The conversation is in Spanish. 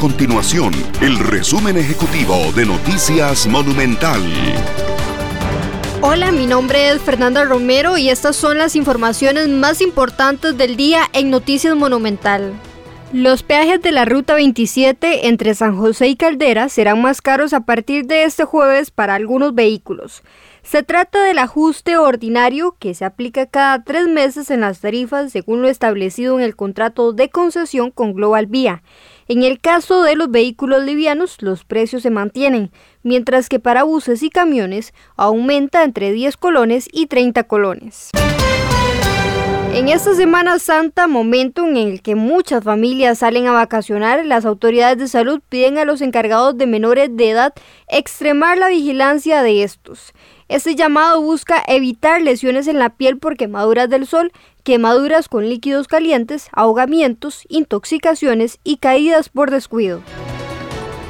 continuación el resumen ejecutivo de Noticias Monumental. Hola, mi nombre es Fernanda Romero y estas son las informaciones más importantes del día en Noticias Monumental. Los peajes de la Ruta 27 entre San José y Caldera serán más caros a partir de este jueves para algunos vehículos. Se trata del ajuste ordinario que se aplica cada tres meses en las tarifas según lo establecido en el contrato de concesión con Global Vía. En el caso de los vehículos livianos, los precios se mantienen, mientras que para buses y camiones aumenta entre 10 colones y 30 colones. Esta Semana Santa, momento en el que muchas familias salen a vacacionar, las autoridades de salud piden a los encargados de menores de edad extremar la vigilancia de estos. Este llamado busca evitar lesiones en la piel por quemaduras del sol, quemaduras con líquidos calientes, ahogamientos, intoxicaciones y caídas por descuido.